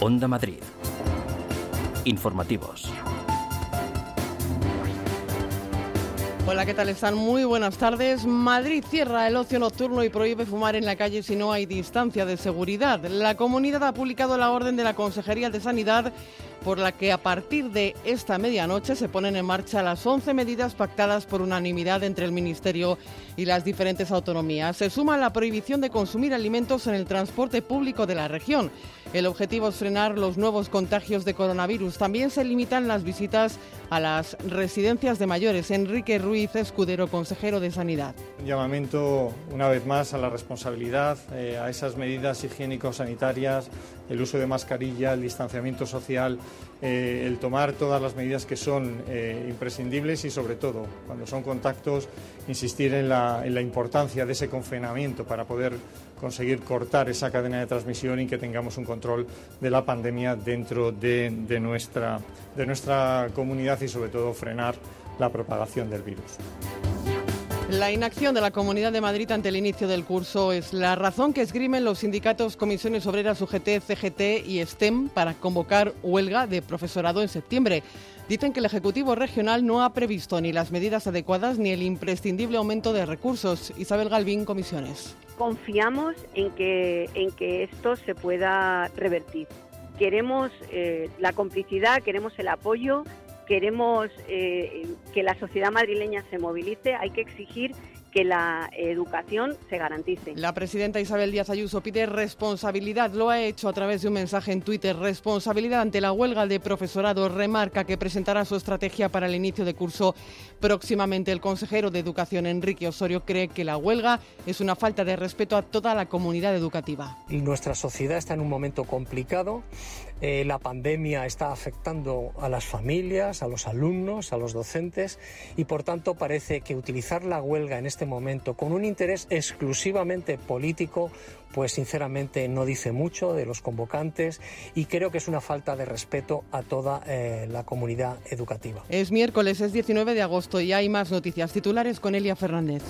Onda Madrid. Informativos. Hola, ¿qué tal están? Muy buenas tardes. Madrid cierra el ocio nocturno y prohíbe fumar en la calle si no hay distancia de seguridad. La comunidad ha publicado la orden de la Consejería de Sanidad por la que a partir de esta medianoche se ponen en marcha las 11 medidas pactadas por unanimidad entre el Ministerio y las diferentes autonomías. Se suma la prohibición de consumir alimentos en el transporte público de la región. El objetivo es frenar los nuevos contagios de coronavirus. También se limitan las visitas a las residencias de mayores. Enrique Ruiz Escudero, consejero de Sanidad. Un llamamiento, una vez más, a la responsabilidad, eh, a esas medidas higiénico-sanitarias, el uso de mascarilla, el distanciamiento social, eh, el tomar todas las medidas que son eh, imprescindibles y, sobre todo, cuando son contactos, insistir en la, en la importancia de ese confinamiento para poder conseguir cortar esa cadena de transmisión y que tengamos un control de la pandemia dentro de, de, nuestra, de nuestra comunidad y sobre todo frenar la propagación del virus. La inacción de la Comunidad de Madrid ante el inicio del curso es la razón que esgrimen los sindicatos Comisiones Obreras UGT, CGT y STEM para convocar huelga de profesorado en septiembre. Dicen que el Ejecutivo Regional no ha previsto ni las medidas adecuadas ni el imprescindible aumento de recursos. Isabel Galvín, Comisiones. Confiamos en que, en que esto se pueda revertir. Queremos eh, la complicidad, queremos el apoyo queremos eh, que la sociedad madrileña se movilice, hay que exigir que la educación se garantice. La presidenta Isabel Díaz Ayuso pide responsabilidad, lo ha hecho a través de un mensaje en Twitter, responsabilidad ante la huelga de profesorado, remarca que presentará su estrategia para el inicio de curso próximamente. El consejero de Educación, Enrique Osorio, cree que la huelga es una falta de respeto a toda la comunidad educativa. Nuestra sociedad está en un momento complicado, eh, la pandemia está afectando a las familias, a los alumnos, a los docentes y por tanto parece que utilizar la huelga en este momento con un interés exclusivamente político pues sinceramente no dice mucho de los convocantes y creo que es una falta de respeto a toda eh, la comunidad educativa. Es miércoles, es 19 de agosto y hay más noticias titulares con Elia Fernández.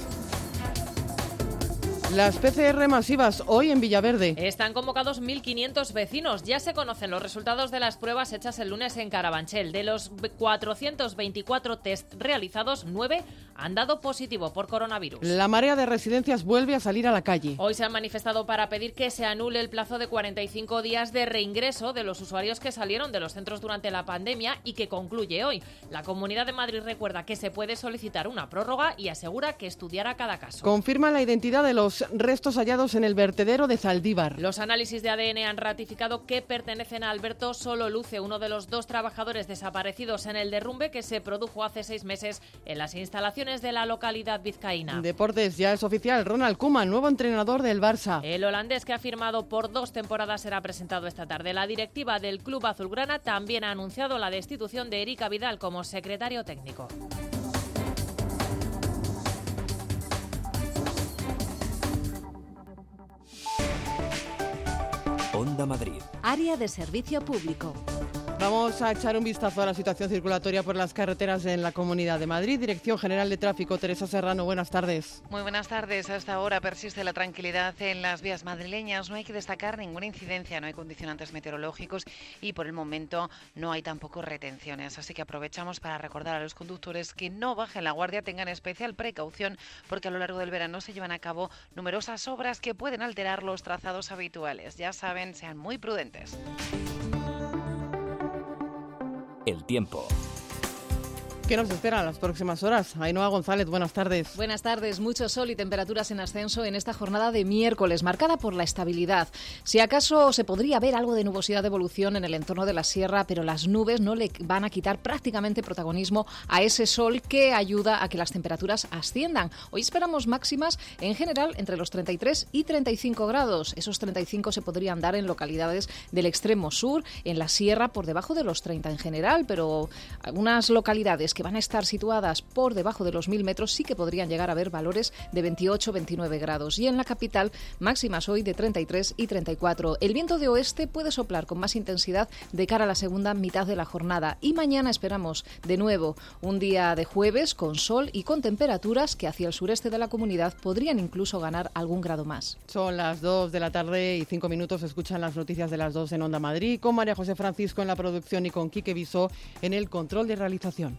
Las PCR masivas hoy en Villaverde. Están convocados 1.500 vecinos. Ya se conocen los resultados de las pruebas hechas el lunes en Carabanchel. De los 424 test realizados, 9 han dado positivo por coronavirus. La marea de residencias vuelve a salir a la calle. Hoy se han manifestado para pedir que se anule el plazo de 45 días de reingreso de los usuarios que salieron de los centros durante la pandemia y que concluye hoy. La Comunidad de Madrid recuerda que se puede solicitar una prórroga y asegura que estudiará cada caso. Confirma la identidad de los restos hallados en el vertedero de Zaldívar. Los análisis de ADN han ratificado que pertenecen a Alberto Solo Luce, uno de los dos trabajadores desaparecidos en el derrumbe que se produjo hace seis meses en las instalaciones de la localidad vizcaína. Deportes, ya es oficial. Ronald Koeman, nuevo entrenador del Barça. El holandés que ha firmado por dos temporadas será presentado esta tarde. La directiva del club azulgrana también ha anunciado la destitución de Erika Vidal como secretario técnico. Onda Madrid. Área de servicio público. Vamos a echar un vistazo a la situación circulatoria por las carreteras en la Comunidad de Madrid. Dirección General de Tráfico, Teresa Serrano, buenas tardes. Muy buenas tardes. Hasta ahora persiste la tranquilidad en las vías madrileñas. No hay que destacar ninguna incidencia, no hay condicionantes meteorológicos y por el momento no hay tampoco retenciones. Así que aprovechamos para recordar a los conductores que no bajen la guardia, tengan especial precaución porque a lo largo del verano se llevan a cabo numerosas obras que pueden alterar los trazados habituales. Ya saben, sean muy prudentes. El tiempo. ¿Qué nos espera en las próximas horas? Ainhoa González, buenas tardes. Buenas tardes. Mucho sol y temperaturas en ascenso en esta jornada de miércoles, marcada por la estabilidad. Si acaso se podría ver algo de nubosidad de evolución en el entorno de la sierra, pero las nubes no le van a quitar prácticamente protagonismo a ese sol que ayuda a que las temperaturas asciendan. Hoy esperamos máximas en general entre los 33 y 35 grados. Esos 35 se podrían dar en localidades del extremo sur, en la sierra por debajo de los 30 en general, pero algunas localidades que van a estar situadas por debajo de los 1.000 metros sí que podrían llegar a ver valores de 28-29 grados. Y en la capital, máximas hoy de 33 y 34. El viento de oeste puede soplar con más intensidad de cara a la segunda mitad de la jornada. Y mañana esperamos de nuevo un día de jueves con sol y con temperaturas que hacia el sureste de la comunidad podrían incluso ganar algún grado más. Son las 2 de la tarde y 5 minutos. Escuchan las noticias de las 2 en Onda Madrid con María José Francisco en la producción y con Quique Viso en el control de realización.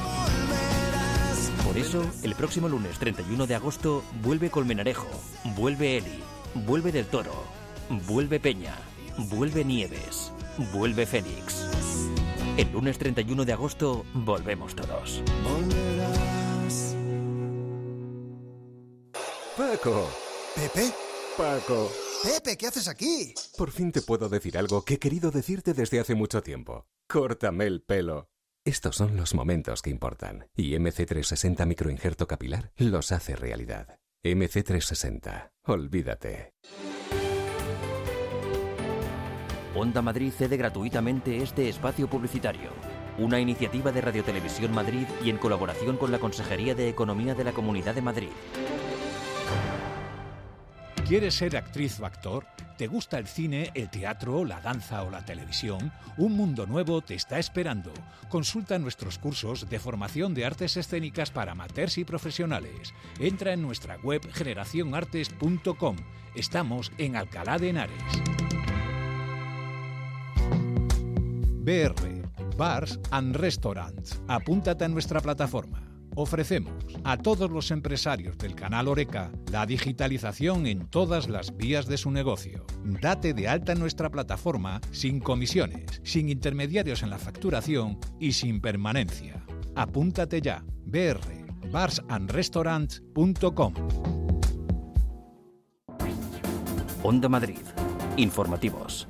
Por eso, el próximo lunes 31 de agosto vuelve Colmenarejo, vuelve Eli, vuelve Del Toro, vuelve Peña, vuelve Nieves, vuelve Fénix. El lunes 31 de agosto volvemos todos. Paco. ¿Pepe? Paco. Pepe, ¿qué haces aquí? Por fin te puedo decir algo que he querido decirte desde hace mucho tiempo. Córtame el pelo. Estos son los momentos que importan y MC360 microinjerto capilar los hace realidad. MC360. Olvídate. Onda Madrid cede gratuitamente este espacio publicitario. Una iniciativa de Radiotelevisión Madrid y en colaboración con la Consejería de Economía de la Comunidad de Madrid. ¿Quieres ser actriz o actor? ¿Te gusta el cine, el teatro, la danza o la televisión? Un mundo nuevo te está esperando. Consulta nuestros cursos de formación de artes escénicas para amateurs y profesionales. Entra en nuestra web generacionartes.com. Estamos en Alcalá de Henares. BR, Bars and Restaurants. Apúntate a nuestra plataforma. Ofrecemos a todos los empresarios del canal Oreca la digitalización en todas las vías de su negocio. Date de alta en nuestra plataforma sin comisiones, sin intermediarios en la facturación y sin permanencia. Apúntate ya. BR barsandrestaurants.com Onda Madrid. Informativos.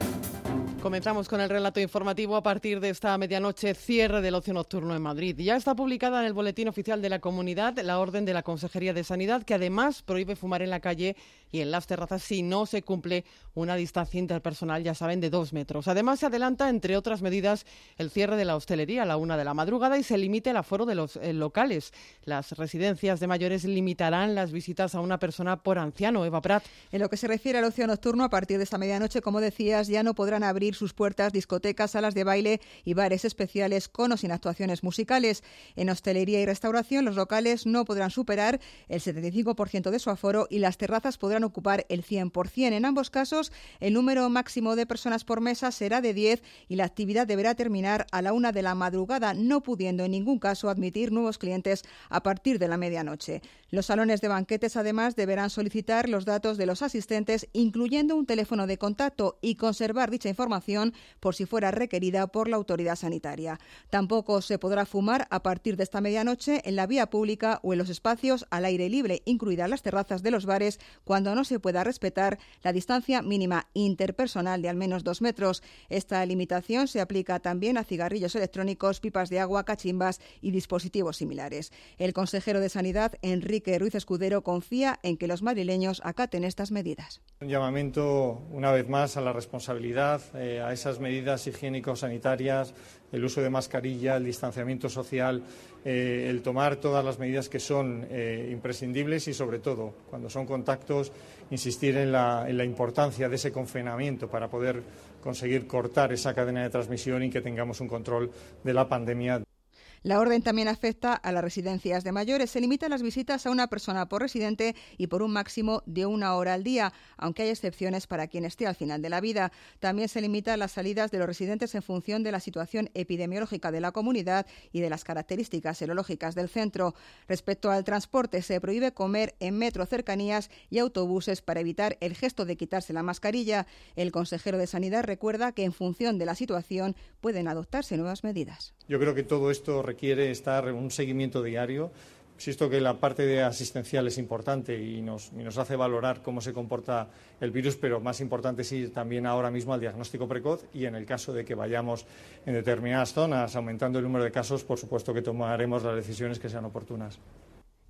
Comenzamos con el relato informativo a partir de esta medianoche, cierre del ocio nocturno en Madrid. Ya está publicada en el Boletín Oficial de la Comunidad la orden de la Consejería de Sanidad que además prohíbe fumar en la calle y en las terrazas si no se cumple una distancia interpersonal, ya saben, de dos metros. Además, se adelanta, entre otras medidas, el cierre de la hostelería a la una de la madrugada y se limite el aforo de los eh, locales. Las residencias de mayores limitarán las visitas a una persona por anciano. Eva Prat. En lo que se refiere al ocio nocturno, a partir de esta medianoche, como decías, ya no podrán abrir sus puertas discotecas, salas de baile y bares especiales con o sin actuaciones musicales. En hostelería y restauración, los locales no podrán superar el 75% de su aforo y las terrazas podrán ocupar el 100%. En ambos casos, el número máximo de personas por mesa será de 10 y la actividad deberá terminar a la una de la madrugada, no pudiendo en ningún caso admitir nuevos clientes a partir de la medianoche. Los salones de banquetes, además, deberán solicitar los datos de los asistentes, incluyendo un teléfono de contacto, y conservar dicha información por si fuera requerida por la autoridad sanitaria. Tampoco se podrá fumar a partir de esta medianoche en la vía pública o en los espacios al aire libre, incluidas las terrazas de los bares, cuando no se pueda respetar la distancia mínima interpersonal de al menos dos metros. Esta limitación se aplica también a cigarrillos electrónicos, pipas de agua, cachimbas y dispositivos similares. El consejero de Sanidad, Enrique Ruiz Escudero, confía en que los madrileños acaten estas medidas. Un llamamiento, una vez más, a la responsabilidad, eh, a esas medidas higiénico-sanitarias, el uso de mascarilla, el distanciamiento social, eh, el tomar todas las medidas que son eh, imprescindibles y, sobre todo, cuando son contactos, insistir en la, en la importancia de ese confinamiento para poder conseguir cortar esa cadena de transmisión y que tengamos un control de la pandemia. La orden también afecta a las residencias de mayores. Se limitan las visitas a una persona por residente y por un máximo de una hora al día, aunque hay excepciones para quien esté al final de la vida. También se limitan las salidas de los residentes en función de la situación epidemiológica de la comunidad y de las características serológicas del centro. Respecto al transporte, se prohíbe comer en metro cercanías y autobuses para evitar el gesto de quitarse la mascarilla. El consejero de Sanidad recuerda que en función de la situación pueden adoptarse nuevas medidas. Yo creo que todo esto requiere estar en un seguimiento diario. Insisto que la parte de asistencial es importante y nos, y nos, hace valorar cómo se comporta el virus, pero más importante es ir también ahora mismo al diagnóstico precoz y en el caso de que vayamos en determinadas zonas aumentando el número de casos, por supuesto que tomaremos las decisiones que sean oportunas.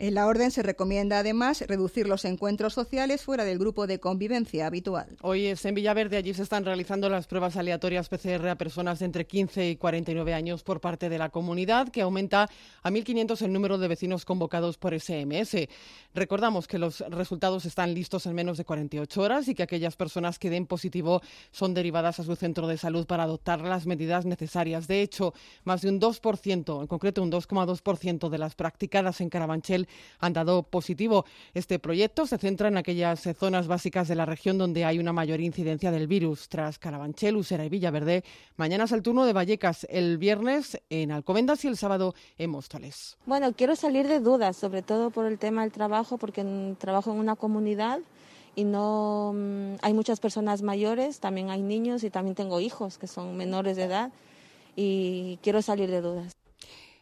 En la orden se recomienda además reducir los encuentros sociales fuera del grupo de convivencia habitual. Hoy es en Villaverde, allí se están realizando las pruebas aleatorias PCR a personas entre 15 y 49 años por parte de la comunidad, que aumenta a 1.500 el número de vecinos convocados por SMS. Recordamos que los resultados están listos en menos de 48 horas y que aquellas personas que den positivo son derivadas a su centro de salud para adoptar las medidas necesarias. De hecho, más de un 2%, en concreto un 2,2% de las practicadas en Carabanchel han dado positivo. Este proyecto se centra en aquellas zonas básicas de la región donde hay una mayor incidencia del virus. Tras Carabanchel, Usera y Villaverde, mañana es el turno de Vallecas, el viernes en Alcobendas y el sábado en Móstoles. Bueno, quiero salir de dudas, sobre todo por el tema del trabajo, porque trabajo en una comunidad y no mm, hay muchas personas mayores, también hay niños y también tengo hijos que son menores de edad y quiero salir de dudas.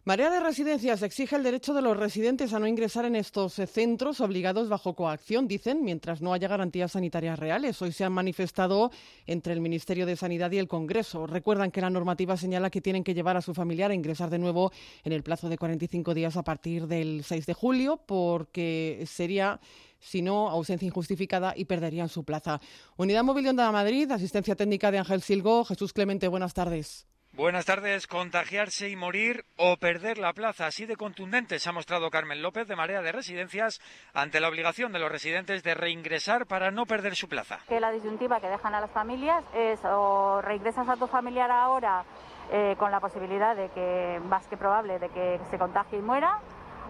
Marea de Residencias exige el derecho de los residentes a no ingresar en estos centros obligados bajo coacción, dicen, mientras no haya garantías sanitarias reales. Hoy se han manifestado entre el Ministerio de Sanidad y el Congreso. Recuerdan que la normativa señala que tienen que llevar a su familiar a ingresar de nuevo en el plazo de 45 días a partir del 6 de julio, porque sería si no, ausencia injustificada y perderían su plaza. Unidad Móvil de Onda Madrid, asistencia técnica de Ángel Silgo. Jesús Clemente, buenas tardes. Buenas tardes. Contagiarse y morir o perder la plaza. Así de contundente se ha mostrado Carmen López de Marea de Residencias ante la obligación de los residentes de reingresar para no perder su plaza. Que la disyuntiva que dejan a las familias es o reingresas a tu familiar ahora eh, con la posibilidad de que, más que probable, de que se contagie y muera,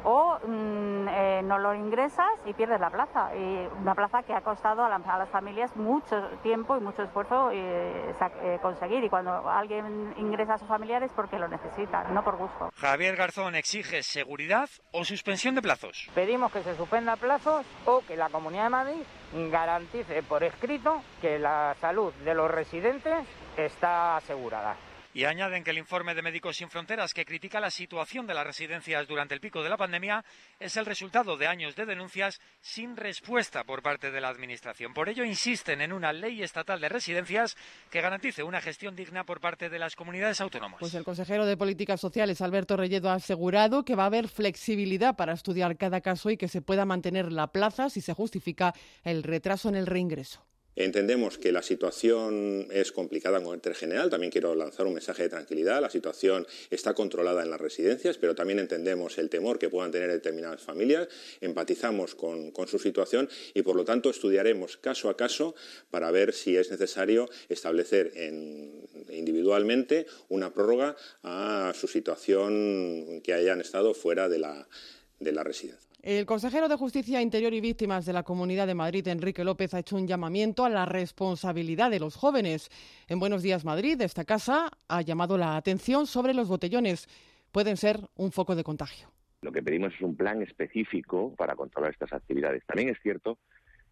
o mm, eh, no lo ingresas y pierdes la plaza. Y una plaza que ha costado a, las familias mucho tiempo y mucho esfuerzo eh, eh, conseguir. Y cuando alguien ingresa a sus familiares porque lo necesita, no por gusto. Javier Garzón exige seguridad o suspensión de plazos. Pedimos que se suspenda plazos o que la Comunidad de Madrid garantice por escrito que la salud de los residentes está asegurada. Y añaden que el informe de Médicos Sin Fronteras, que critica la situación de las residencias durante el pico de la pandemia, es el resultado de años de denuncias sin respuesta por parte de la Administración. Por ello, insisten en una ley estatal de residencias que garantice una gestión digna por parte de las comunidades autónomas. Pues el consejero de Políticas Sociales, Alberto Relledo, ha asegurado que va a haber flexibilidad para estudiar cada caso y que se pueda mantener la plaza si se justifica el retraso en el reingreso. Entendemos que la situación es complicada en carácter general. También quiero lanzar un mensaje de tranquilidad. La situación está controlada en las residencias, pero también entendemos el temor que puedan tener determinadas familias. Empatizamos con, su situación y, por lo tanto, estudiaremos caso a caso para ver si es necesario establecer en, individualmente una prórroga a su situación que hayan estado fuera de la residencia. El consejero de Justicia Interior y Víctimas de la Comunidad de Madrid, Enrique López, ha hecho un llamamiento a la responsabilidad de los jóvenes. En Buenos Días Madrid, esta casa ha llamado la atención sobre los botellones. Pueden ser un foco de contagio. Lo que pedimos es un plan específico para controlar estas actividades. También es cierto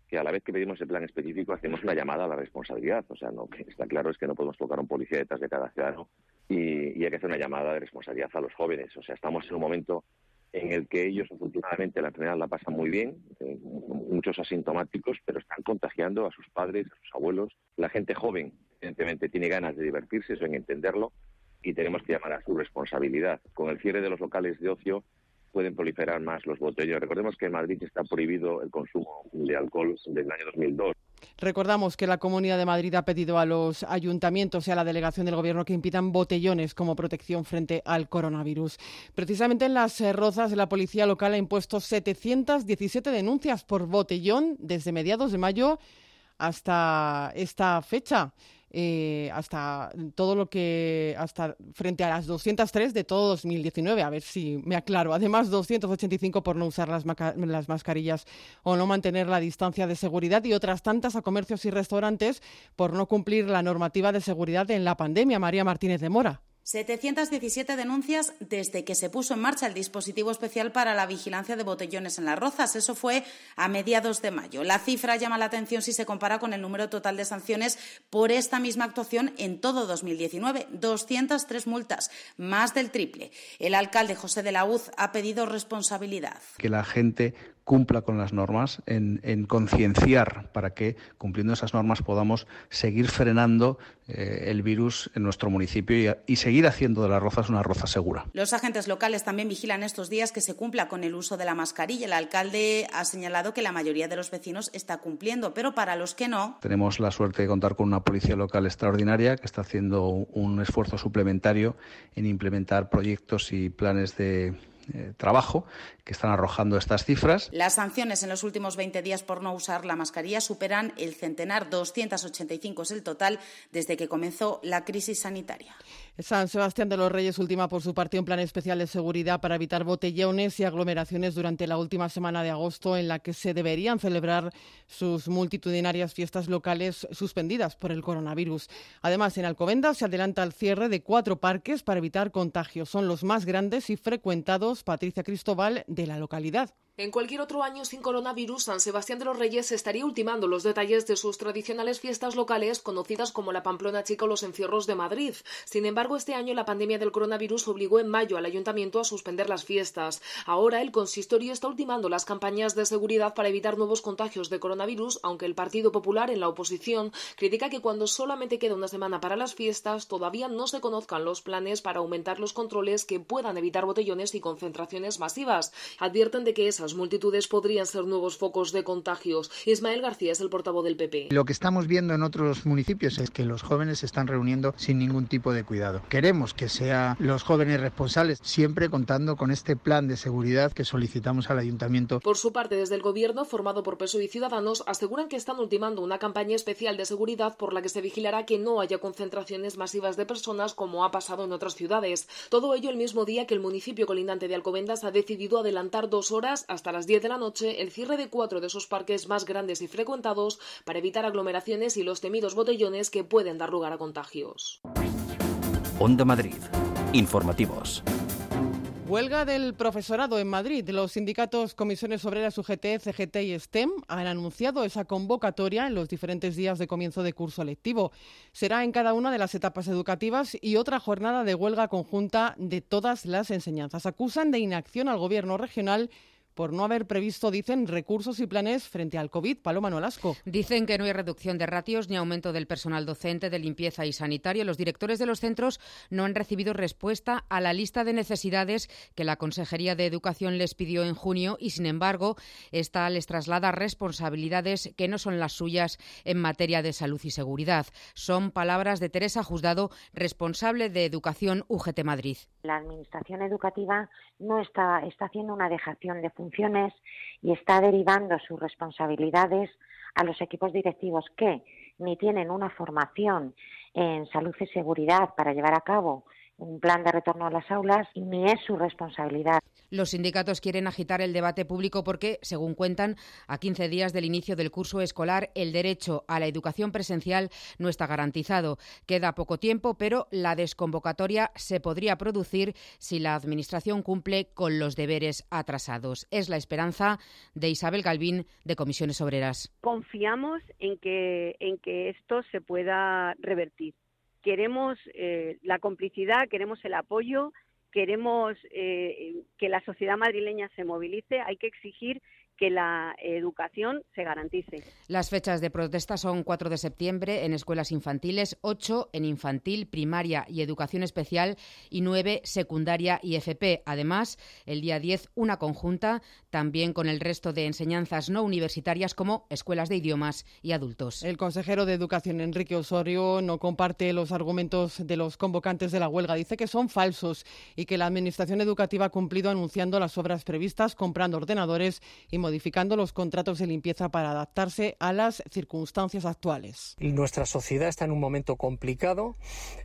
que a la vez que pedimos el plan específico hacemos una llamada a la responsabilidad. O sea, lo que está claro es que no podemos colocar un policía detrás de cada ciudadano y, y hay que hacer una llamada de responsabilidad a los jóvenes. O sea, estamos en un momento en el que ellos afortunadamente la enfermedad la pasan muy bien, eh, muchos asintomáticos, pero están contagiando a sus padres, a sus abuelos. La gente joven, evidentemente, tiene ganas de divertirse, eso en entenderlo, y tenemos que llamar a su responsabilidad. Con el cierre de los locales de ocio pueden proliferar más los botellos. Recordemos que en Madrid está prohibido el consumo de alcohol desde el año 2002. Recordamos que la Comunidad de Madrid ha pedido a los ayuntamientos y a la delegación del Gobierno que impidan botellones como protección frente al coronavirus. Precisamente en las eh, Rozas, la policía local ha impuesto 717 denuncias por botellón desde mediados de mayo hasta esta fecha. Eh, hasta todo lo que hasta frente a las 203 de todo 2019, a ver si me aclaro. Además, 285 por no usar las, las mascarillas o no mantener la distancia de seguridad y otras tantas a comercios y restaurantes por no cumplir la normativa de seguridad en la pandemia. María Martínez de Mora. 717 denuncias desde que se puso en marcha el dispositivo especial para la vigilancia de botellones en las rozas. Eso fue a mediados de mayo. La cifra llama la atención si se compara con el número total de sanciones por esta misma actuación en todo 2019. 203 multas, más del triple. El alcalde José de la Uz ha pedido responsabilidad. Que la gente cumpla con las normas, en, concienciar para que, cumpliendo esas normas, podamos seguir frenando eh, el virus en nuestro municipio y, y, seguir haciendo de las rozas una roza segura. Los agentes locales también vigilan estos días que se cumpla con el uso de la mascarilla. El alcalde ha señalado que la mayoría de los vecinos está cumpliendo, pero para los que no. Tenemos la suerte de contar con una policía local extraordinaria que está haciendo un esfuerzo suplementario en implementar proyectos y planes de eh, trabajo que están arrojando estas cifras. Las sanciones en los últimos 20 días por no usar la mascarilla superan el centenar, 285 es el total desde que comenzó la crisis sanitaria. San Sebastián de los Reyes última por su parte un plan especial de seguridad para evitar botellones y aglomeraciones durante la última semana de agosto en la que se deberían celebrar sus multitudinarias fiestas locales suspendidas por el coronavirus. Además, en Alcobendas se adelanta el cierre de cuatro parques para evitar contagios. Son los más grandes y frecuentados, Patricia Cristóbal, de la localidad. En cualquier otro año sin coronavirus, San Sebastián de los Reyes estaría ultimando los detalles de sus tradicionales fiestas locales conocidas como la Pamplona Chica o los Encierros de Madrid. Sin embargo, este año la pandemia del coronavirus obligó en mayo al ayuntamiento a suspender las fiestas. Ahora el consistorio está ultimando las campañas de seguridad para evitar nuevos contagios de coronavirus, aunque el Partido Popular en la oposición critica que cuando solamente queda una semana para las fiestas todavía no se conozcan los planes para aumentar los controles que puedan evitar botellones y concentraciones masivas. Advierten de que esas multitudes podrían ser nuevos focos de contagios. Ismael García es el portavoz del PP. Lo que estamos viendo en otros municipios es que los jóvenes se están reuniendo sin ningún tipo de cuidado. Queremos que sean los jóvenes responsables, siempre contando con este plan de seguridad que solicitamos al ayuntamiento. Por su parte, desde el gobierno, formado por PSOE y Ciudadanos, aseguran que están ultimando una campaña especial de seguridad por la que se vigilará que no haya concentraciones masivas de personas como ha pasado en otras ciudades. Todo ello el mismo día que el municipio colindante de Alcobendas ha decidido adelantar dos horas a hasta las 10 de la noche el cierre de cuatro de esos parques más grandes y frecuentados para evitar aglomeraciones y los temidos botellones que pueden dar lugar a contagios. Onda Madrid. Informativos. Huelga del profesorado en Madrid. Los sindicatos Comisiones Obreras UGT, CGT y STEM han anunciado esa convocatoria en los diferentes días de comienzo de curso lectivo. Será en cada una de las etapas educativas y otra jornada de huelga conjunta de todas las enseñanzas. Acusan de inacción al gobierno regional por no haber previsto, dicen, recursos y planes frente al COVID. Paloma Nolasco. Dicen que no hay reducción de ratios ni aumento del personal docente, de limpieza y sanitario. Los directores de los centros no han recibido respuesta a la lista de necesidades que la Consejería de Educación les pidió en junio y, sin embargo, esta les traslada responsabilidades que no son las suyas en materia de salud y seguridad. Son palabras de Teresa Juzgado, responsable de Educación UGT Madrid. La Administración Educativa no está, está haciendo una dejación de funciones y está derivando sus responsabilidades a los equipos directivos que ni tienen una formación en salud y seguridad para llevar a cabo un plan de retorno a las aulas y ni es su responsabilidad. Los sindicatos quieren agitar el debate público porque, según cuentan, a 15 días del inicio del curso escolar, el derecho a la educación presencial no está garantizado. Queda poco tiempo, pero la desconvocatoria se podría producir si la Administración cumple con los deberes atrasados. Es la esperanza de Isabel Galvín, de Comisiones Obreras. Confiamos en que, en que esto se pueda revertir queremos eh, la complicidad, queremos el apoyo, queremos eh, que la sociedad madrileña se movilice, hay que exigir que la educación se garantice. Las fechas de protesta son 4 de septiembre en escuelas infantiles, 8 en infantil, primaria y educación especial y 9 secundaria y FP. Además, el día 10 una conjunta también con el resto de enseñanzas no universitarias como escuelas de idiomas y adultos. El consejero de Educación Enrique Osorio no comparte los argumentos de los convocantes de la huelga. Dice que son falsos y que la Administración Educativa ha cumplido anunciando las obras previstas, comprando ordenadores y modificando los contratos de limpieza para adaptarse a las circunstancias actuales. Nuestra sociedad está en un momento complicado.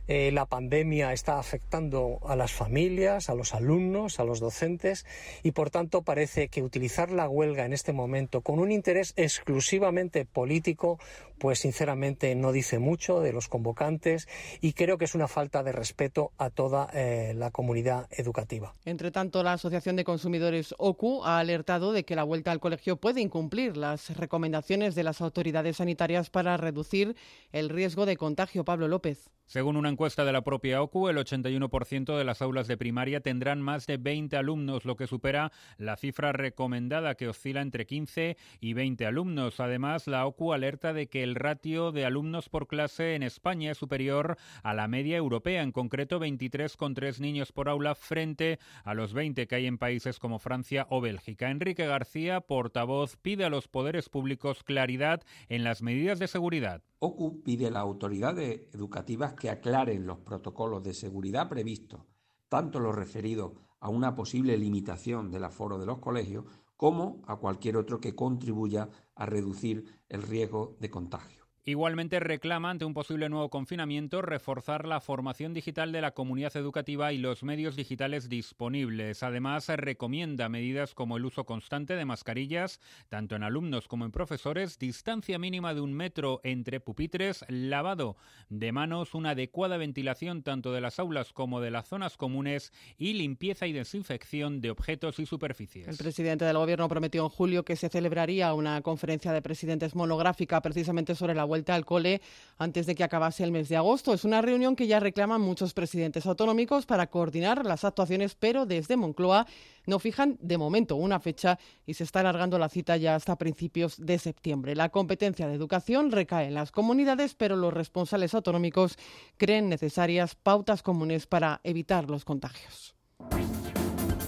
Eh, la pandemia está afectando a las familias, a los alumnos, a los docentes y por tanto parece que utilizar la huelga en este momento con un interés exclusivamente político pues sinceramente no dice mucho de los convocantes y creo que es una falta de respeto a toda eh, la comunidad educativa. Entre tanto, la Asociación de Consumidores OCU ha alertado de que la vuelta al colegio puede incumplir las recomendaciones de las autoridades sanitarias para reducir el riesgo de contagio. Pablo López. Según una encuesta de la propia OCU, el 81% de las aulas de primaria tendrán más de 20 alumnos, lo que supera la cifra recomendada que oscila entre 15 y 20 alumnos. Además, la OCU alerta de que el ratio de alumnos por clase en España es superior a la media europea, en concreto 23,3 niños por aula frente a los 20 que hay en países como Francia o Bélgica. Enrique García, portavoz, pide a los poderes públicos claridad en las medidas de seguridad. OCU pide a las autoridades educativas que aclaren los protocolos de seguridad previstos, tanto los referidos a una posible limitación del aforo de los colegios como a cualquier otro que contribuya a reducir el riesgo de contagio. Igualmente reclama ante un posible nuevo confinamiento reforzar la formación digital de la comunidad educativa y los medios digitales disponibles. Además, recomienda medidas como el uso constante de mascarillas, tanto en alumnos como en profesores, distancia mínima de un metro entre pupitres, lavado de manos, una adecuada ventilación tanto de las aulas como de las zonas comunes y limpieza y desinfección de objetos y superficies. El presidente del Gobierno prometió en julio que se celebraría una conferencia de presidentes monográfica precisamente sobre la vuelta al cole antes de que acabase el mes de agosto. Es una reunión que ya reclaman muchos presidentes autonómicos para coordinar las actuaciones, pero desde Moncloa no fijan de momento una fecha y se está alargando la cita ya hasta principios de septiembre. La competencia de educación recae en las comunidades, pero los responsables autonómicos creen necesarias pautas comunes para evitar los contagios.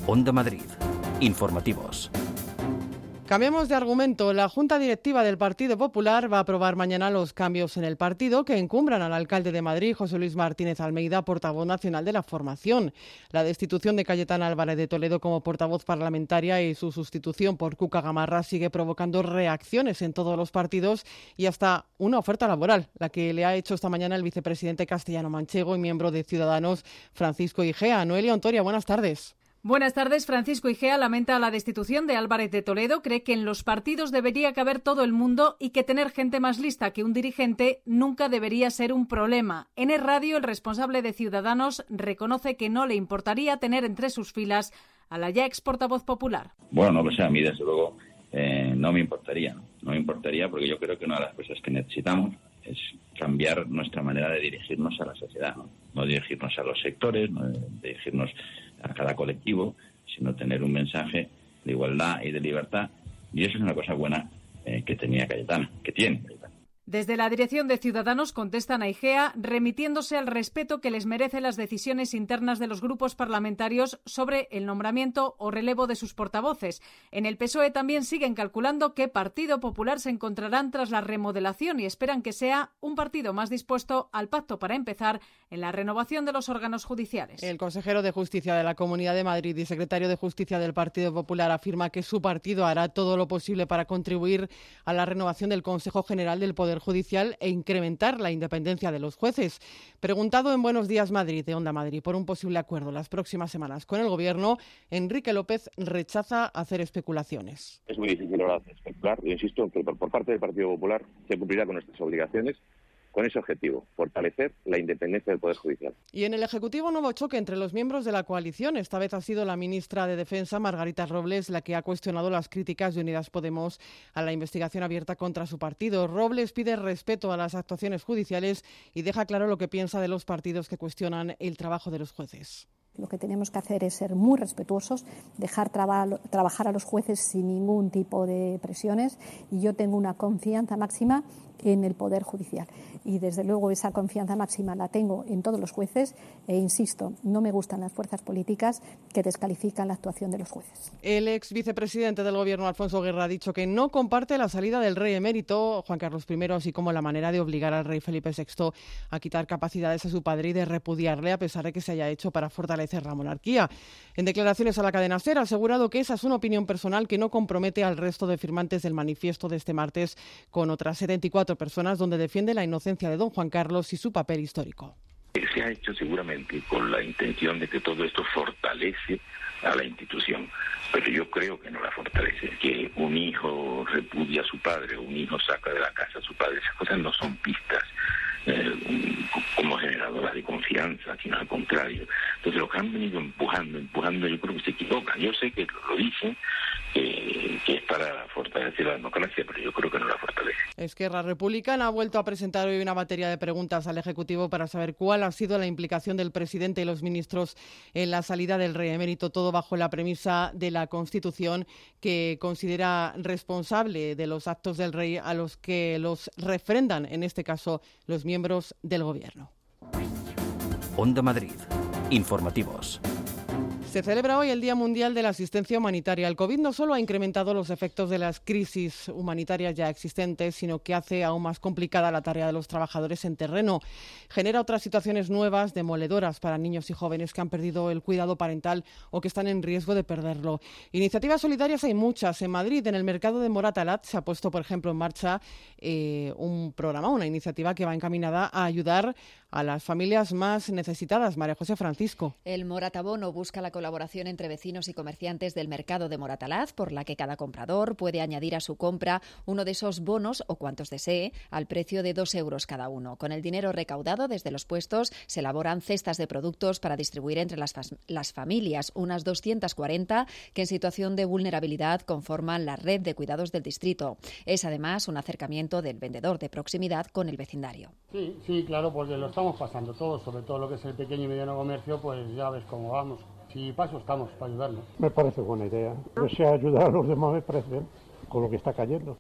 Onda Madrid. Informativos. Cambiamos de argumento. La Junta Directiva del Partido Popular va a aprobar mañana los cambios en el partido que encumbran al alcalde de Madrid, José Luis Martínez Almeida, portavoz nacional de la formación. La destitución de Cayetana Álvarez de Toledo como portavoz parlamentaria y su sustitución por Cuca Gamarra sigue provocando reacciones en todos los partidos y hasta una oferta laboral, la que le ha hecho esta mañana el vicepresidente castellano manchego y miembro de Ciudadanos, Francisco Igea. Noelia Ontoria, buenas tardes. Buenas tardes. Francisco Igea lamenta la destitución de Álvarez de Toledo. Cree que en los partidos debería caber todo el mundo y que tener gente más lista que un dirigente nunca debería ser un problema. En el radio, el responsable de Ciudadanos reconoce que no le importaría tener entre sus filas a la ya ex portavoz popular. Bueno, no lo sé, a mí desde luego eh, no me importaría. ¿no? no me importaría porque yo creo que una de las cosas que necesitamos es cambiar nuestra manera de dirigirnos a la sociedad, no, no dirigirnos a los sectores, no dirigirnos a cada colectivo, sino tener un mensaje de igualdad y de libertad. Y eso es una cosa buena eh, que tenía Cayetana, que tiene. Desde la dirección de Ciudadanos contestan a IGEA remitiéndose al respeto que les merecen las decisiones internas de los grupos parlamentarios sobre el nombramiento o relevo de sus portavoces. En el PSOE también siguen calculando qué Partido Popular se encontrarán tras la remodelación y esperan que sea un partido más dispuesto al pacto para empezar en la renovación de los órganos judiciales. El consejero de Justicia de la Comunidad de Madrid y secretario de Justicia del Partido Popular afirma que su partido hará todo lo posible para contribuir a la renovación del Consejo General del Poder Judicial e incrementar la independencia de los jueces. Preguntado en Buenos Días Madrid, de Onda Madrid, por un posible acuerdo las próximas semanas con el Gobierno, Enrique López rechaza hacer especulaciones. Es muy difícil ahora especular. Yo insisto que por, por parte del Partido Popular se cumplirá con nuestras obligaciones con ese objetivo, fortalecer la independencia del Poder Judicial. Y en el Ejecutivo nuevo choque entre los miembros de la coalición. Esta vez ha sido la ministra de Defensa, Margarita Robles, la que ha cuestionado las críticas de Unidas Podemos a la investigación abierta contra su partido. Robles pide respeto a las actuaciones judiciales y deja claro lo que piensa de los partidos que cuestionan el trabajo de los jueces. Lo que tenemos que hacer es ser muy respetuosos, dejar traba, trabajar a los jueces sin ningún tipo de presiones y yo tengo una confianza máxima en el Poder Judicial. Y desde luego esa confianza máxima la tengo en todos los jueces e insisto, no me gustan las fuerzas políticas que descalifican la actuación de los jueces. El ex vicepresidente del Gobierno, Alfonso Guerra, ha dicho que no comparte la salida del rey emérito Juan Carlos I, así como la manera de obligar al rey Felipe VI a quitar capacidades a su padre y de repudiarle a pesar de que se haya hecho para fortalecer la monarquía. En declaraciones a la cadena SER ha asegurado que esa es una opinión personal que no compromete al resto de firmantes del manifiesto de este martes con otras 74 personas donde defiende la inocencia de don Juan Carlos y su papel histórico. Se ha hecho seguramente con la intención de que todo esto fortalece a la institución, pero yo creo que no la fortalece. Que un hijo repudia a su padre, un hijo saca de la casa a su padre, esas cosas no son pistas eh, como generadoras de confianza, sino al contrario. Entonces, lo que han venido empujando, empujando, yo creo que se equivocan. Yo sé que lo dicen, que es para fortalecer la democracia, pero yo creo que no la fortalece. Esquerra Republicana ha vuelto a presentar hoy una batería de preguntas al Ejecutivo para saber cuál ha sido la implicación del presidente y los ministros en la salida del rey emérito, todo bajo la premisa de la Constitución que considera responsable de los actos del rey a los que los refrendan, en este caso, los miembros del Gobierno. Onda Madrid. Informativos. Se celebra hoy el Día Mundial de la Asistencia Humanitaria. El COVID no solo ha incrementado los efectos de las crisis humanitarias ya existentes, sino que hace aún más complicada la tarea de los trabajadores en terreno. Genera otras situaciones nuevas, demoledoras para niños y jóvenes que han perdido el cuidado parental o que están en riesgo de perderlo. Iniciativas solidarias hay muchas. En Madrid, en el mercado de Moratalat, se ha puesto, por ejemplo, en marcha eh, un programa, una iniciativa que va encaminada a ayudar a las familias más necesitadas. María José Francisco. El Moratabono busca la colaboración entre vecinos y comerciantes del mercado de Moratalaz, por la que cada comprador puede añadir a su compra uno de esos bonos o cuantos desee al precio de dos euros cada uno. Con el dinero recaudado desde los puestos se elaboran cestas de productos para distribuir entre las, familias, unas 240 que en situación de vulnerabilidad conforman la red de cuidados del distrito. Es además un acercamiento del vendedor de proximidad con el vecindario. Sí, sí, claro, porque lo estamos pasando todos, sobre todo lo que es el pequeño y mediano comercio, pues ya ves cómo vamos. Si paso estamos para ayudarnos. Me parece buena idea. Que sea ayudar a los demás me parece bien, con lo que está cayendo.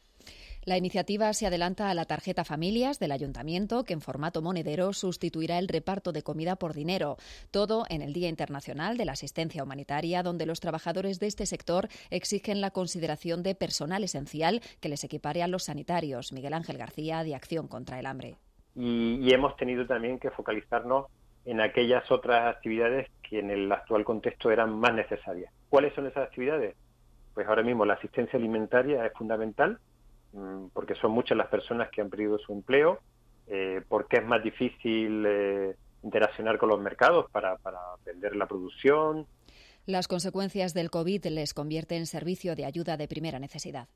La iniciativa se adelanta a la tarjeta Familias del Ayuntamiento, que en formato monedero sustituirá el reparto de comida por dinero. Todo en el Día Internacional de la Asistencia Humanitaria, donde los trabajadores de este sector exigen la consideración de personal esencial que les equipare a los sanitarios. Miguel Ángel García, de Acción contra el Hambre y, hemos tenido también que focalizarnos en aquellas otras actividades que en el actual contexto eran más necesarias. ¿Cuáles son esas actividades? Pues ahora mismo la asistencia alimentaria es fundamental mm, porque son muchas las personas que han perdido su empleo, eh, porque es más difícil eh, interaccionar con los mercados para, para vender la producción. Las consecuencias del COVID les convierte en servicio de ayuda de primera necesidad.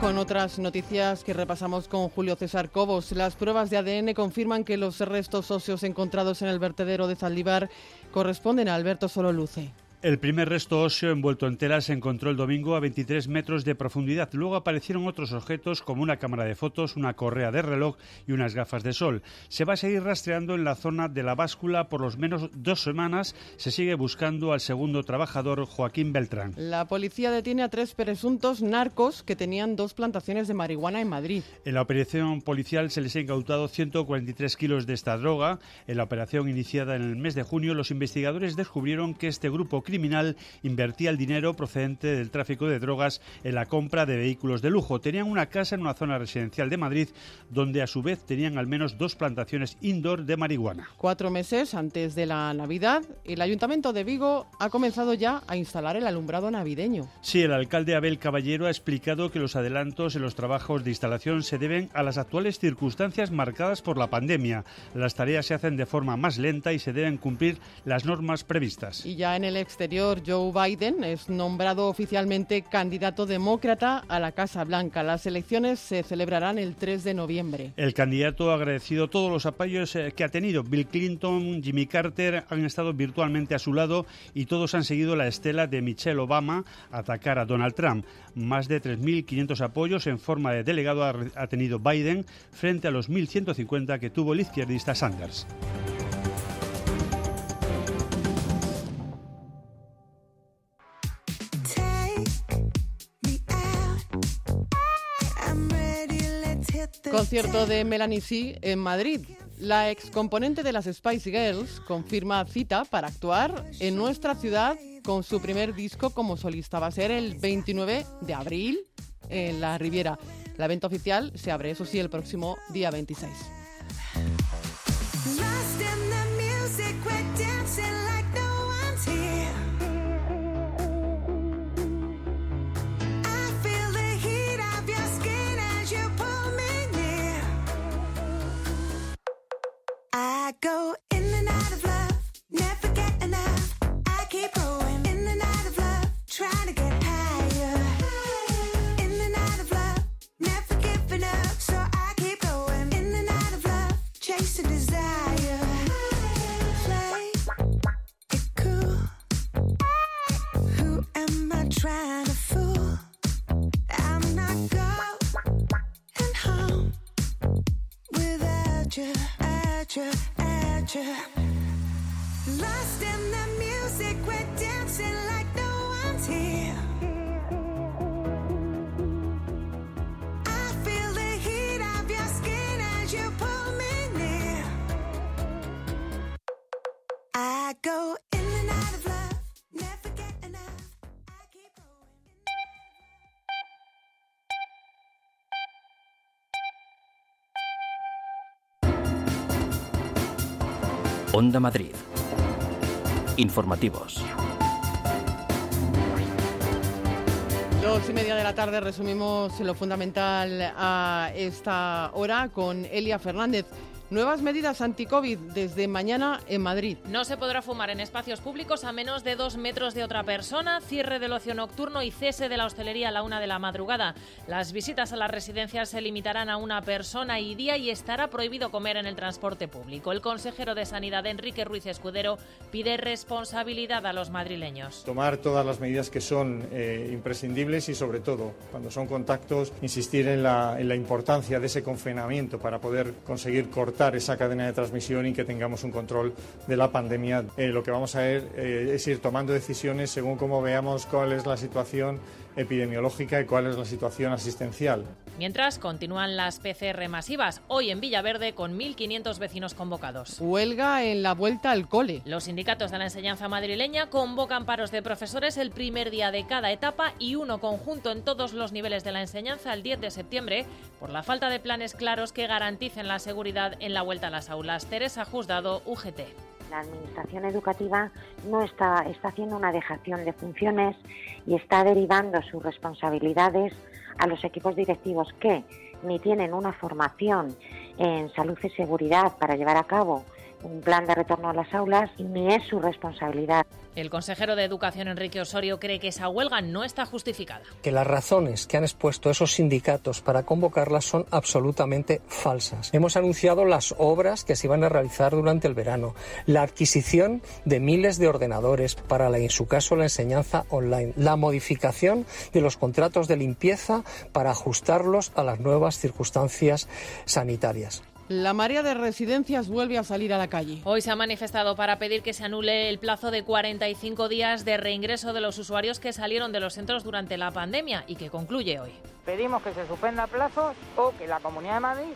Con otras noticias que repasamos con Julio César Cobos. Las pruebas de ADN confirman que los restos óseos encontrados en el vertedero de Zaldívar corresponden a Alberto Sololuce. El primer resto óseo envuelto en tela se encontró el domingo a 23 metros de profundidad. Luego aparecieron otros objetos como una cámara de fotos, una correa de reloj y unas gafas de sol. Se va a seguir rastreando en la zona de la báscula por los menos dos semanas. Se sigue buscando al segundo trabajador, Joaquín Beltrán. La policía detiene a tres presuntos narcos que tenían dos plantaciones de marihuana en Madrid. En la operación policial se les ha incautado 143 kilos de esta droga. En la operación iniciada en el mes de junio, los investigadores descubrieron que este grupo criminal invertía el dinero procedente del tráfico de drogas en la compra de vehículos de lujo. Tenían una casa en una zona residencial de Madrid donde a su vez tenían al menos dos plantaciones indoor de marihuana. Cuatro meses antes de la Navidad, el Ayuntamiento de Vigo ha comenzado ya a instalar el alumbrado navideño. Sí, el alcalde Abel Caballero ha explicado que los adelantos en los trabajos de instalación se deben a las actuales circunstancias marcadas por la pandemia. Las tareas se hacen de forma más lenta y se deben cumplir las normas previstas. Y ya en el exterior Joe Biden es nombrado oficialmente candidato demócrata a la Casa Blanca. Las elecciones se celebrarán el 3 de noviembre. El candidato ha agradecido todos los apoyos eh, que ha tenido. Bill Clinton, Jimmy Carter han estado virtualmente a su lado y todos han seguido la estela de Michelle Obama atacar a Donald Trump. Más de 3.500 apoyos en forma de delegado ha tenido Biden frente a los 1.150 que tuvo el izquierdista Sanders. Concierto de Melanie C en Madrid. La excomponente de las Spice Girls confirma cita para actuar en nuestra ciudad con su primer disco como solista. Va a ser el 29 de abril en la Riviera. La venta oficial se abre, eso sí, el próximo día 26. Onda Madrid. Informativos. Dos y media de la tarde resumimos lo fundamental a esta hora con Elia Fernández. Nuevas medidas anti-COVID desde mañana en Madrid. No se podrá fumar en espacios públicos a menos de dos metros de otra persona, cierre del ocio nocturno y cese de la hostelería a la una de la madrugada. Las visitas a las residencias se limitarán a una persona y día y estará prohibido comer en el transporte público. El consejero de Sanidad, Enrique Ruiz Escudero, pide responsabilidad a los madrileños. Tomar todas las medidas que son eh, imprescindibles y, sobre todo, cuando son contactos, insistir en la, en la importancia de ese confinamiento para poder conseguir cortar esa cadena de transmisión y que tengamos un control de la pandemia. Eh, lo que vamos a ver eh, es ir tomando decisiones según cómo veamos cuál es la situación epidemiológica y cuál es la situación asistencial. Mientras continúan las PCR masivas, hoy en Villaverde con 1.500 vecinos convocados. Huelga en la vuelta al cole. Los sindicatos de la enseñanza madrileña convocan paros de profesores el primer día de cada etapa y uno conjunto en todos los niveles de la enseñanza el 10 de septiembre por la falta de planes claros que garanticen la seguridad en la vuelta a las aulas. Teresa Juzgado, UGT la administración educativa no está, está haciendo una dejación de funciones y está derivando sus responsabilidades a los equipos directivos que ni tienen una formación en salud y seguridad para llevar a cabo un plan de retorno a las aulas ni es su responsabilidad. El consejero de Educación, Enrique Osorio, cree que esa huelga no está justificada. Que las razones que han expuesto esos sindicatos para convocarlas son absolutamente falsas. Hemos anunciado las obras que se iban a realizar durante el verano, la adquisición de miles de ordenadores para, la, en su caso, la enseñanza online, la modificación de los contratos de limpieza para ajustarlos a las nuevas circunstancias sanitarias. La marea de residencias vuelve a salir a la calle. Hoy se ha manifestado para pedir que se anule el plazo de 45 días de reingreso de los usuarios que salieron de los centros durante la pandemia y que concluye hoy. Pedimos que se suspenda plazos o que la Comunidad de Madrid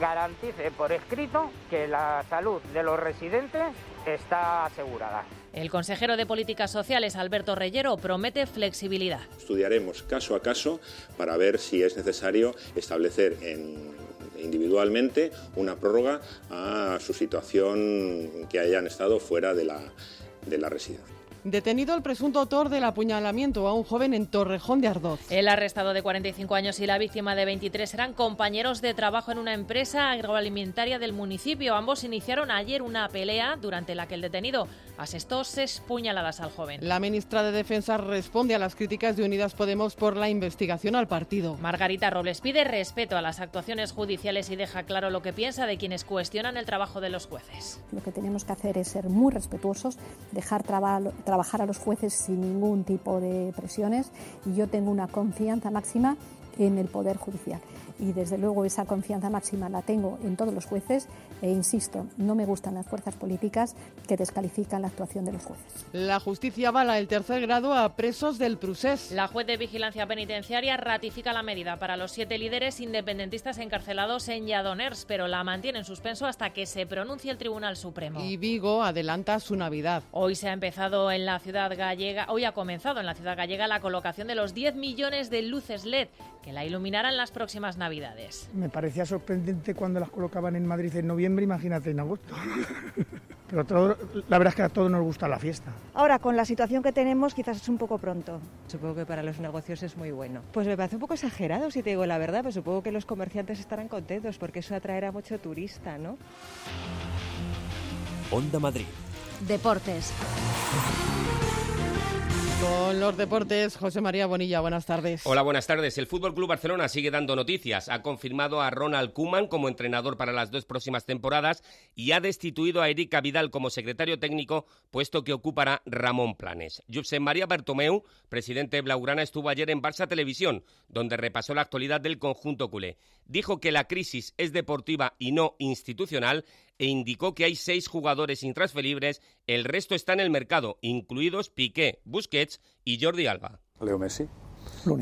garantice por escrito que la salud de los residentes está asegurada. El consejero de Políticas Sociales, Alberto Reyero, promete flexibilidad. Estudiaremos caso a caso para ver si es necesario establecer en individualmente una prórroga a su situación que hayan estado fuera de la, de la residencia. Detenido el presunto autor del apuñalamiento a un joven en Torrejón de Ardoz. El arrestado de 45 años y la víctima de 23 eran compañeros de trabajo en una empresa agroalimentaria del municipio. Ambos iniciaron ayer una pelea durante la que el detenido asestó seis puñaladas al joven. La ministra de Defensa responde a las críticas de Unidas Podemos por la investigación al partido. Margarita Robles pide respeto a las actuaciones judiciales y deja claro lo que piensa de quienes cuestionan el trabajo de los jueces. Lo que tenemos que hacer es ser muy respetuosos, dejar trabajar a los jueces sin ningún tipo de presiones y yo tengo una confianza máxima en el Poder Judicial. Y desde luego esa confianza máxima la tengo en todos los jueces e insisto, no me gustan las fuerzas políticas que descalifican la actuación de los jueces. La justicia avala el tercer grado a presos del Prusés. La juez de vigilancia penitenciaria ratifica la medida para los siete líderes independentistas encarcelados en Lladoners, pero la mantiene en suspenso hasta que se pronuncie el Tribunal Supremo. Y Vigo adelanta su Navidad. Hoy se ha empezado en la ciudad gallega, hoy ha comenzado en la ciudad gallega la colocación de los 10 millones de luces LED que la iluminarán las próximas Navidades. Me parecía sorprendente cuando las colocaban en Madrid en noviembre, imagínate en agosto. Pero todo, la verdad es que a todos nos gusta la fiesta. Ahora, con la situación que tenemos, quizás es un poco pronto. Supongo que para los negocios es muy bueno. Pues me parece un poco exagerado, si te digo la verdad, pero supongo que los comerciantes estarán contentos porque eso atraerá mucho turista, ¿no? Onda Madrid. Deportes. Con los deportes, José María Bonilla, buenas tardes. Hola, buenas tardes. El Fútbol Club Barcelona sigue dando noticias. Ha confirmado a Ronald Koeman como entrenador para las dos próximas temporadas y ha destituido a Erika Vidal como secretario técnico, puesto que ocupará Ramón Planes. Josep María Bartomeu, presidente Blaugrana, estuvo ayer en Barça Televisión, donde repasó la actualidad del conjunto culé. Dijo que la crisis es deportiva y no institucional e indicó que hay seis jugadores intransferibles, el resto está en el mercado, incluidos Piqué, Busquets i Jordi Alba. Leo Messi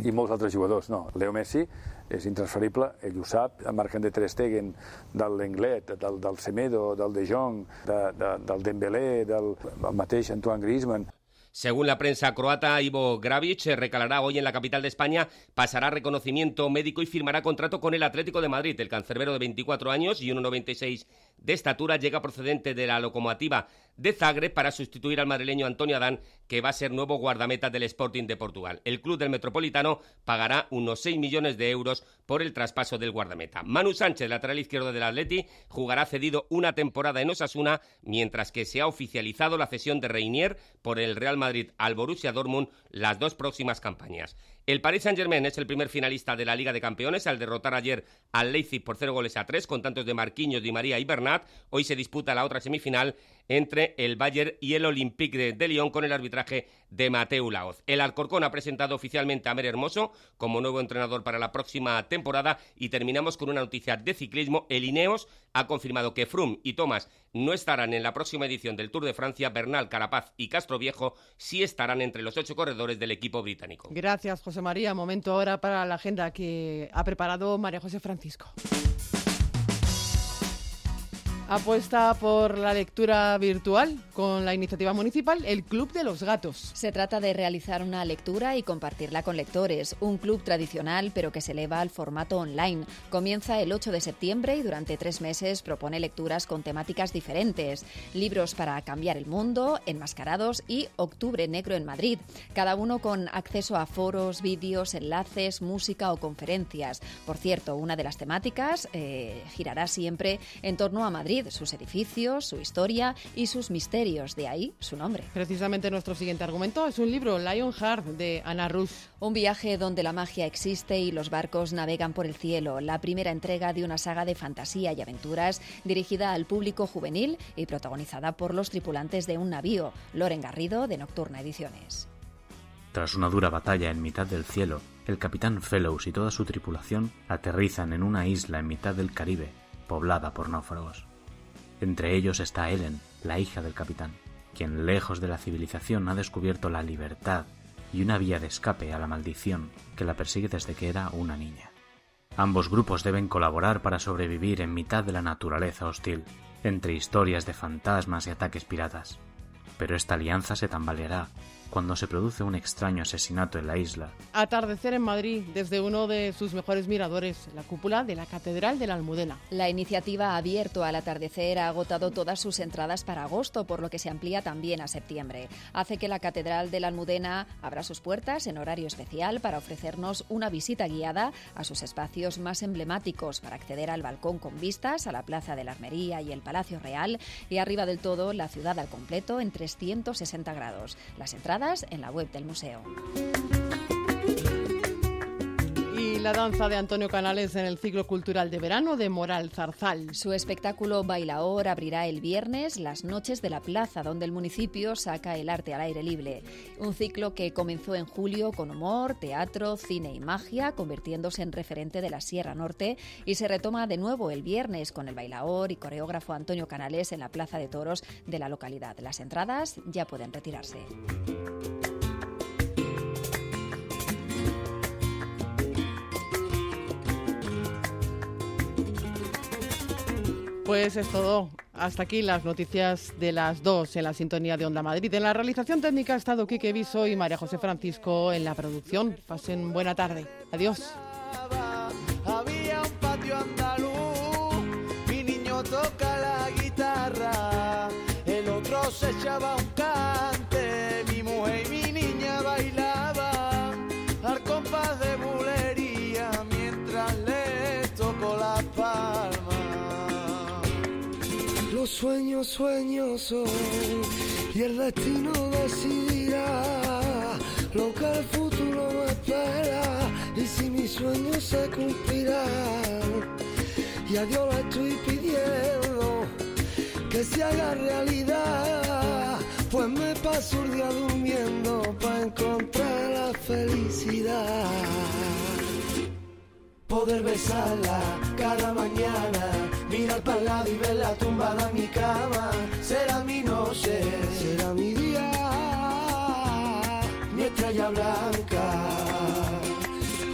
i molts altres jugadors. No, Leo Messi és intransferible, ell ho sap, el margen de Ter Stegen, del Lenglet, del, del Semedo, del De Jong, de, de, del Dembélé, del el mateix Antoine Griezmann. Según la prensa croata, Ivo Gravic recalará hoy en la capital de España, pasará reconocimiento médico y firmará contrato con el Atlético de Madrid. El cancerbero de 24 años y 1,96 de estatura llega procedente de la locomotiva de Zagreb para sustituir al madrileño Antonio Adán, que va a ser nuevo guardameta del Sporting de Portugal. El club del Metropolitano pagará unos 6 millones de euros por el traspaso del guardameta. Manu Sánchez, lateral izquierdo del Atleti, jugará cedido una temporada en Osasuna, mientras que se ha oficializado la cesión de Reinier por el Real Madrid al Borussia Dortmund las dos próximas campañas. El Paris Saint-Germain es el primer finalista de la Liga de Campeones al derrotar ayer al Leipzig por 0 goles a 3 con tantos de Marquinhos, Di María y Bernat. Hoy se disputa la otra semifinal entre el Bayern y el Olympique de, Lyon con el arbitraje de Mateu Laoz. El Alcorcón ha presentado oficialmente a Mer Hermoso como nuevo entrenador para la próxima temporada y terminamos con una noticia de ciclismo. El Ineos ha confirmado que Froome y Thomas no estarán en la próxima edición del Tour de Francia. Bernal, Carapaz y Castro Viejo sí estarán entre los ocho corredores del equipo británico. Gracias, José María. Momento ahora para la agenda que ha preparado María José Francisco. Apuesta por la lectura virtual con la iniciativa municipal El Club de los Gatos. Se trata de realizar una lectura y compartirla con lectores, un club tradicional pero que se eleva al formato online. Comienza el 8 de septiembre y durante tres meses propone lecturas con temáticas diferentes, libros para cambiar el mundo, enmascarados y Octubre Negro en Madrid, cada uno con acceso a foros, vídeos, enlaces, música o conferencias. Por cierto, una de las temáticas eh, girará siempre en torno a Madrid sus edificios, su historia y sus misterios, de ahí su nombre. Precisamente nuestro siguiente argumento es un libro, Lionheart, de Ana Rush. Un viaje donde la magia existe y los barcos navegan por el cielo, la primera entrega de una saga de fantasía y aventuras dirigida al público juvenil y protagonizada por los tripulantes de un navío, Loren Garrido, de Nocturna Ediciones. Tras una dura batalla en mitad del cielo, el capitán Fellows y toda su tripulación aterrizan en una isla en mitad del Caribe, poblada por náufragos. Entre ellos está Ellen, la hija del capitán, quien lejos de la civilización ha descubierto la libertad y una vía de escape a la maldición que la persigue desde que era una niña. Ambos grupos deben colaborar para sobrevivir en mitad de la naturaleza hostil, entre historias de fantasmas y ataques piratas. Pero esta alianza se tambaleará cuando se produce un extraño asesinato en la isla. Atardecer en Madrid desde uno de sus mejores miradores, la cúpula de la Catedral de la Almudena. La iniciativa Abierto al atardecer ha agotado todas sus entradas para agosto, por lo que se amplía también a septiembre. Hace que la Catedral de la Almudena abra sus puertas en horario especial para ofrecernos una visita guiada a sus espacios más emblemáticos para acceder al balcón con vistas a la Plaza de la Armería y el Palacio Real y arriba del todo la ciudad al completo en 360 grados. Las entradas en la web del museo. La danza de Antonio Canales en el ciclo cultural de verano de Moral Zarzal. Su espectáculo Bailaor abrirá el viernes las noches de la plaza, donde el municipio saca el arte al aire libre. Un ciclo que comenzó en julio con humor, teatro, cine y magia, convirtiéndose en referente de la Sierra Norte y se retoma de nuevo el viernes con el bailaor y coreógrafo Antonio Canales en la Plaza de Toros de la localidad. Las entradas ya pueden retirarse. Pues es todo. Hasta aquí las noticias de las dos en la sintonía de Onda Madrid. En la realización técnica ha estado Quique Viso y María José Francisco en la producción. Pasen buena tarde. Adiós. Había un patio andaluz, mi niño toca la guitarra, el otro se echaba un cante, mi mujer y mi niña bailaban Los sueños, sueños son y el destino decidirá lo que el futuro me espera y si mis sueños se cumplirán. Y a Dios le estoy pidiendo que se haga realidad, pues me paso el día durmiendo para encontrar la felicidad. Poder besarla cada mañana, mirar para lado y verla tumbada en mi cama, será mi noche, será mi día, mi estrella blanca.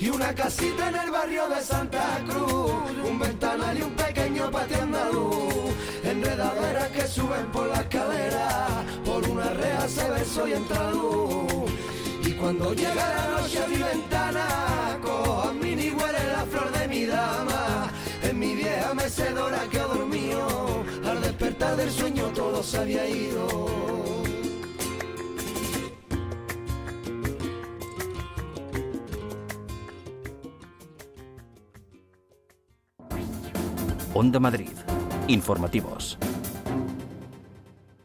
Y una casita en el barrio de Santa Cruz, un ventanal y un pequeño patio andaluz, enredaderas que suben por la escalera, por una rea se ve soy entra luz. Y cuando llega la noche mi ventana, vieja mecedora que ha dormido, al despertar del sueño todo se había ido. Onda Madrid. Informativos.